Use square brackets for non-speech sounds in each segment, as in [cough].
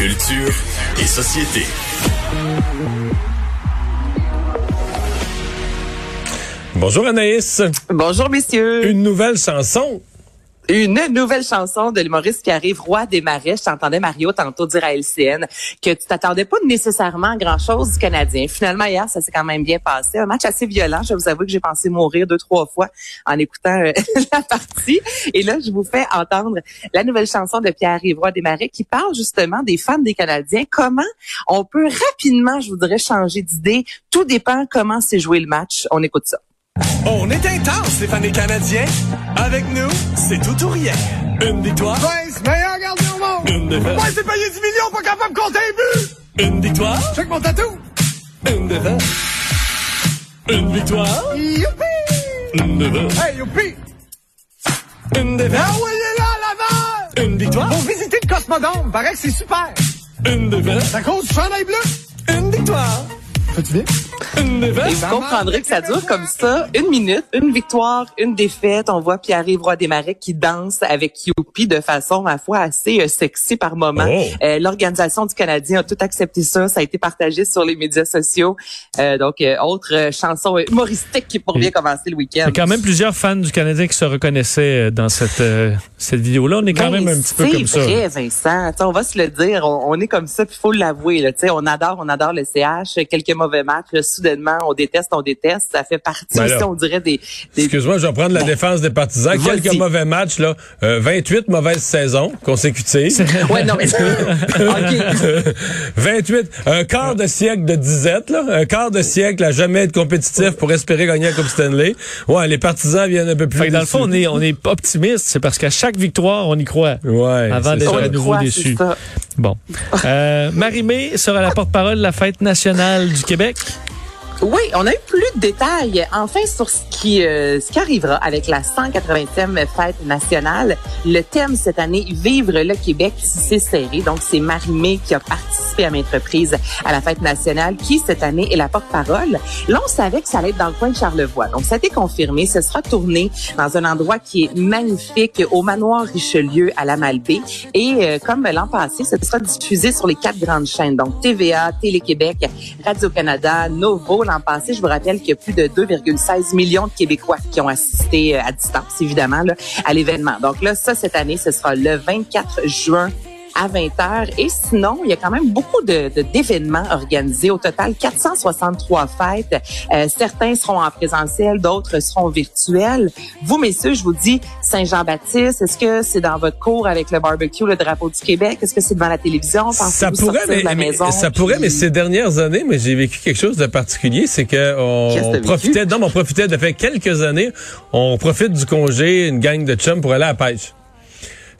Culture et société. Bonjour Anaïs. Bonjour, messieurs. Une nouvelle chanson. Une nouvelle chanson de l'humoriste qui arrive, Roi des Marais. Je t'entendais, Mario, tantôt dire à LCN que tu t'attendais pas nécessairement à grand-chose du Canadien. Finalement, hier, ça s'est quand même bien passé. Un match assez violent. Je vous avoue que j'ai pensé mourir deux, trois fois en écoutant euh, [laughs] la partie. Et là, je vous fais entendre la nouvelle chanson de Pierre-Yves Roy des Marais qui parle justement des fans des Canadiens. Comment on peut rapidement, je voudrais, changer d'idée. Tout dépend comment s'est joué le match. On écoute ça. On est intense, les fans des Canadiens. Avec nous, c'est tout ou rien. Une victoire. Prince, meilleur gardien au monde! Une défaite. Ouais, c'est payé 10 millions, pas capable de compter un but! Une victoire. Check mon tatou! Une défaite. Une victoire. Youpi! Une défaite. Hey, youpi! Une défaite. Envoyez-la à l'avant! Une victoire. Pour visiter le Cosmodome, paraît que c'est super! Une défaite. C'est à cause du chandail bleu! Une victoire. Fais-tu bien? Une Et vous comprendrez que ça dure comme ça, une minute, une victoire, une défaite. On voit Pierre-Yves Roy Desmarais qui danse avec Youpi de façon, ma foi, assez euh, sexy par moment. Oh. Euh, L'Organisation du Canadien a tout accepté ça. Ça a été partagé sur les médias sociaux. Euh, donc, euh, autre chanson humoristique qui pour bien commencer le Il week-end. y a quand même plusieurs fans du Canadien qui se reconnaissaient dans cette, euh, cette vidéo-là. On est quand Ben, même un petit peu comme ça. C'est vrai, Vincent. T'sais, on va se le dire. On, on est comme ça, puis faut l'avouer. On adore, on adore le CH. Quelques mauvais matchs, là, soudainement, on déteste, on déteste. Ça fait partie Ben là. aussi, on dirait, des... des Excuse-moi, je vais prendre la défense des partisans. Quelques mauvais matchs, là. Euh, 28 mauvaises saisons consécutives. [laughs] Ouais, non, mais... [laughs] OK. 28, un quart de siècle de disette, là. Un quart de siècle à jamais être compétitif pour espérer gagner la Coupe Stanley. Ouais, les partisans viennent un peu plus Fait que dans le fond, on est, on est optimiste. C'est parce qu'à chaque victoire, on y croit. Ouais. Avant c'est d'être ça. On à nouveau déçu. Bon. Euh, Marie-Mé sera la porte-parole de la fête nationale du Québec. Oui, on a eu plus de détails enfin sur ce qui, euh, ce qui arrivera avec la 180e fête nationale. Le thème cette année, Vivre le Québec, c'est serré. Donc, c'est Marie-Mé qui a participé à maintes à la fête nationale, qui cette année est la porte-parole. Là, on savait que ça allait être dans le coin de Charlevoix. Donc, ça a été confirmé. Ce sera tourné dans un endroit qui est magnifique, au manoir Richelieu à la Malbaie. Et euh, comme l'an passé, ce sera diffusé sur les quatre grandes chaînes. Donc, TVA, Télé-Québec, Radio-Canada, Novo. L'an passé, je vous rappelle qu'il y a plus de 2,16 millions de Québécois qui ont assisté euh, à distance, évidemment, là, à l'événement. Donc là, ça, cette année, ce sera le 24 juin à 20 h Et sinon, il y a quand même beaucoup de de- d'événements organisés. Au total, 463 fêtes. Euh, certains seront en présentiel, d'autres seront virtuels. Vous, messieurs, je vous dis Saint-Jean-Baptiste. Est-ce que c'est dans votre cours avec le barbecue, le drapeau du Québec? Est-ce que c'est devant la télévision? Ça pourrait, mais, maison? ça pourrait, mais ces dernières années, mais j'ai vécu quelque chose de particulier, c'est que on Qu'est-ce profitait, non, mais on profitait de fait quelques années, on profite du congé, une gang de chums pour aller à la pêche.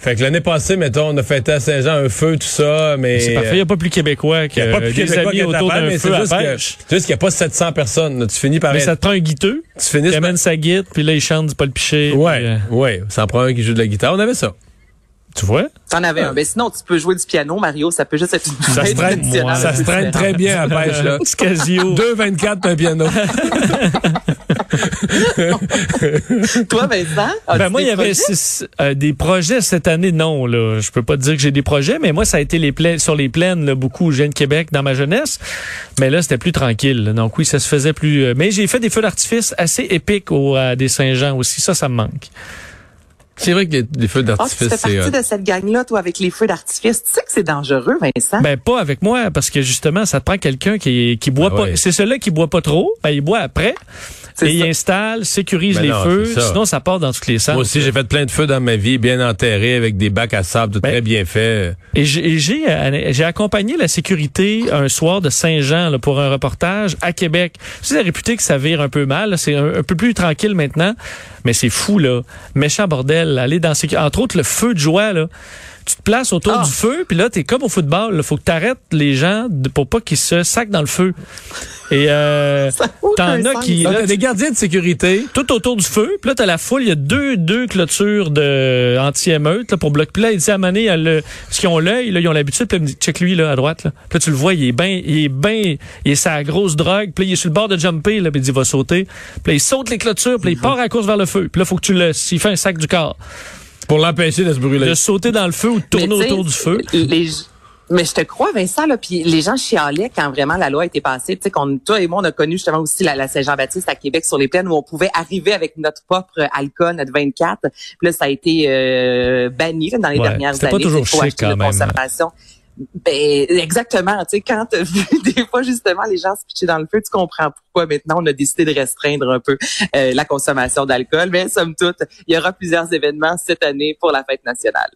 Fait que l'année passée, mettons, on a fêté à Saint-Jean un feu, tout ça, mais C'est parfait. Il n'y a pas plus québécois que y a pas plus des Québécois amis à autour d'un mais feu c'est à juste que- pêche. c'est juste qu'il n'y a pas 700 personnes. là. Tu finis par Mais être- ça te prend un guiteux. tu finis amène sa guitare, puis là, il chante du Paul Piché. Ouais, puis, euh, ouais. Ça en prend un qui joue de la guitare. On avait ça. tu vois? T'en avais un. Mais sinon, tu peux jouer du piano, Mario. Ça peut juste être une Ça se traîne, ça se traîne très bien à pêche, là. [laughs] Casio. 2,24 un piano. [laughs] [laughs] Toi, Vincent? Ben moi, il y avait six- euh, des projets cette année, non. Là, je peux pas te dire que j'ai des projets, mais moi, ça a été les plaines, sur les plaines, là, beaucoup. Je viens de Québec dans ma jeunesse, mais là, c'était plus tranquille. là. Donc oui, ça se faisait plus. euh, mais j'ai fait des feux d'artifice assez épiques au à des Saint-Jean aussi. Ça, ça me manque. C'est vrai que les, les feux Ah, tu d'artifice, fais c'est... partie euh, de cette gang-là, toi, avec les feux d'artifice. Tu sais que c'est dangereux, Vincent? Ben pas avec moi, parce que justement, ça te prend quelqu'un qui qui boit Ah pas. ouais. C'est celui-là qui boit pas trop. Ben il boit après. C'est Et il installe, sécurise Ben les non, feux. ça. Sinon, ça part dans tous les sens. Moi aussi, j'ai fait plein de feux dans ma vie, bien enterrés, avec des bacs à sable, tout Ben, très bien fait. Et j'ai et j'ai euh, j'ai accompagné la sécurité un soir de Saint-Jean là, pour un reportage à Québec. C'est réputé que ça vire un peu mal. là. C'est un, un peu plus tranquille maintenant, mais c'est fou là. Méchant bordel. Aller dans entre autres le feu de joie là. Tu te places autour Ah. du feu, puis là, t'es comme au football. Il faut que tu arrêtes les gens de- pour pas qu'ils se sacent dans le feu. Et euh, [laughs] t'en as qui... Donc, là, t'as des gardiens de sécurité. tout autour du feu. Puis là, t'as la foule. Il y a deux, deux clôtures de anti-émeute là, pour bloquer. Puis là, il dit à Mané, il parce qu'ils ont l'œil, là, ils ont l'habitude. Puis là, il me dit, check lui là à droite. Là. Puis là, tu le vois, il est bien, il est bien, il est sa grosse drogue. Puis là, il est sur le bord de jumper. Là, puis il dit, il va sauter. Puis là, il saute les clôtures. Puis là, il part à la course vers le feu. Puis là, faut que tu le, s'il fait un sac du corps, Pour l'empêcher de se brûler. de sauter dans le feu ou de tourner autour du feu. les- mais je te crois, Vincent, là, puis les gens chialaient quand vraiment la loi a été passée. Tu sais, qu'on, toi et moi, on a connu justement aussi la, la Saint-Jean-Baptiste à Québec sur les plaines où on pouvait arriver avec notre propre alcool, notre 24. Puis là, ça a été euh, banni là, dans les Ouais, dernières c'était années. pas toujours chic, quand même. Ben, exactement. Tu sais, quand [laughs] des fois justement les gens se pitcher dans le feu, tu comprends pourquoi maintenant on a décidé de restreindre un peu euh, la consommation d'alcool. Mais somme toute, il y aura plusieurs événements cette année pour la fête nationale.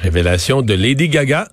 Révélation de Lady Gaga.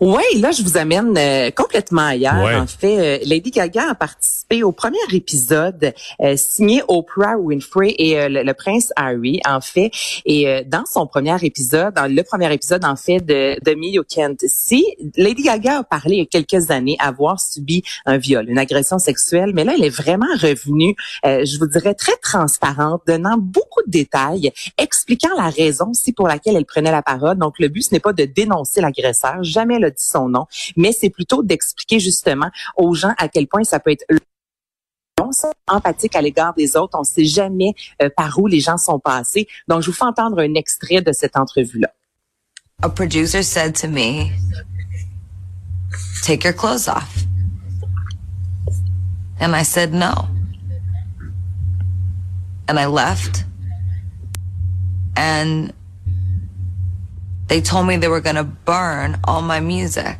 Oui, là, je vous amène euh, complètement ailleurs. Ouais. En fait, euh, Lady Gaga a participé au premier épisode euh, signé Oprah Winfrey et euh, le, le prince Harry, en fait. Et euh, dans son premier épisode, dans le premier épisode, en fait, de, de Me You Can't See, Lady Gaga a parlé il y a quelques années avoir subi un viol, une agression sexuelle, mais là, elle est vraiment revenue, euh, je vous dirais, très transparente, donnant beaucoup de détails, expliquant la raison aussi pour laquelle elle prenait la parole. Donc, le but, ce n'est pas de dénoncer l'agresseur, jamais a dit son nom, mais c'est plutôt d'expliquer justement aux gens à quel point ça peut être empathique à l'égard des autres. On ne sait jamais euh, par où les gens sont passés. Donc, je vous fais entendre un extrait de cette entrevue-là. a producer said to me, Take your clothes off. And I said no. And I left. And they told me they were going to burn all my music.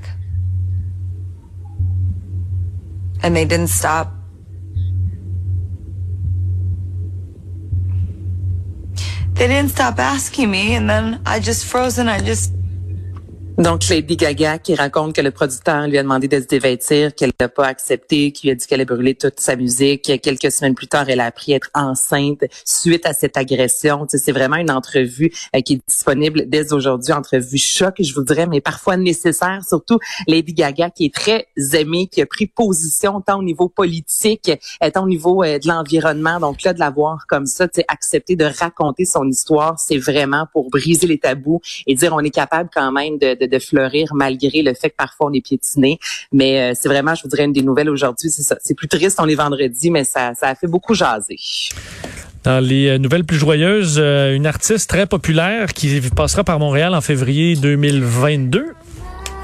And they didn't stop. They didn't stop asking me, and then I just froze and I just Donc, Lady Gaga qui raconte que le producteur lui a demandé de se dévêtir, qu'elle n'a pas accepté, qui lui a dit qu'elle allait brûler toute sa musique. Quelques semaines plus tard, elle a appris à être enceinte suite à cette agression. Tu sais, c'est vraiment une entrevue euh, qui est disponible dès aujourd'hui, entrevue choc, je vous dirais, mais parfois nécessaire. Surtout Lady Gaga qui est très aimée, qui a pris position tant au niveau politique, euh, tant au niveau euh, de l'environnement. Donc là, de la voir comme ça, tu sais, accepter de raconter son histoire, c'est vraiment pour briser les tabous et dire on est capable quand même de, de, de fleurir malgré le fait que parfois on est piétiné. Mais euh, c'est vraiment, je vous dirais, une des nouvelles aujourd'hui. C'est plus triste, on est vendredi, mais ça, ça a fait beaucoup jaser. Dans les euh, nouvelles plus joyeuses, euh, une artiste très populaire qui passera par Montréal en février 2022.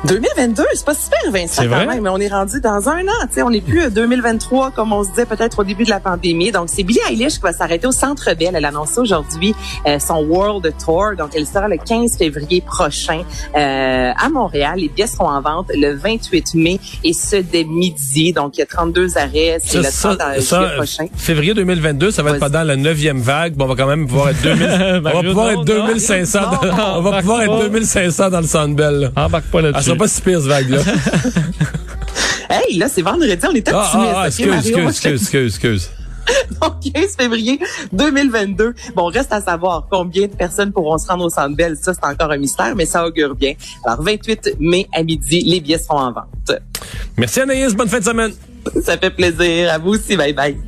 2022, c'est pas super, Vincent, C'est quand vrai? même, mais on est rendu dans un an. Tu sais, on n'est plus à 2023 comme on se disait peut-être au début de la pandémie. Donc, c'est Billie Eilish qui va s'arrêter au Centre Bell. Elle a annoncé aujourd'hui euh, son World Tour. Donc, elle sera le 15 février prochain euh, à Montréal. Les billets seront en vente le 28 mai et ce dès midi. Donc, il y a 32 arrêts. C'est le 30 ça, prochain. février 2022, ça va être pendant la neuvième vague. Bon, on va quand même pouvoir être 2000, [laughs] on va pouvoir non, être non. 2500. Non, dans- on va pouvoir être pas. 2500 dans le Sandbell. là. Embarque pas là-dessus. Sera pas si pire, cette vague-là. [laughs] Hey, là, c'est vendredi. On est Ah, ah, ah, ok, excuse, Mario? excuse, excuse, excuse, excuse. [laughs] Donc, 15 février 2022. Bon, reste à savoir combien de personnes pourront se rendre au Centre Bell. Ça, c'est encore un mystère, mais ça augure bien. Alors, 28 mai à midi, les billets seront en vente. Merci Anaïs, bonne fin de semaine. Ça fait plaisir. À vous aussi. Bye bye.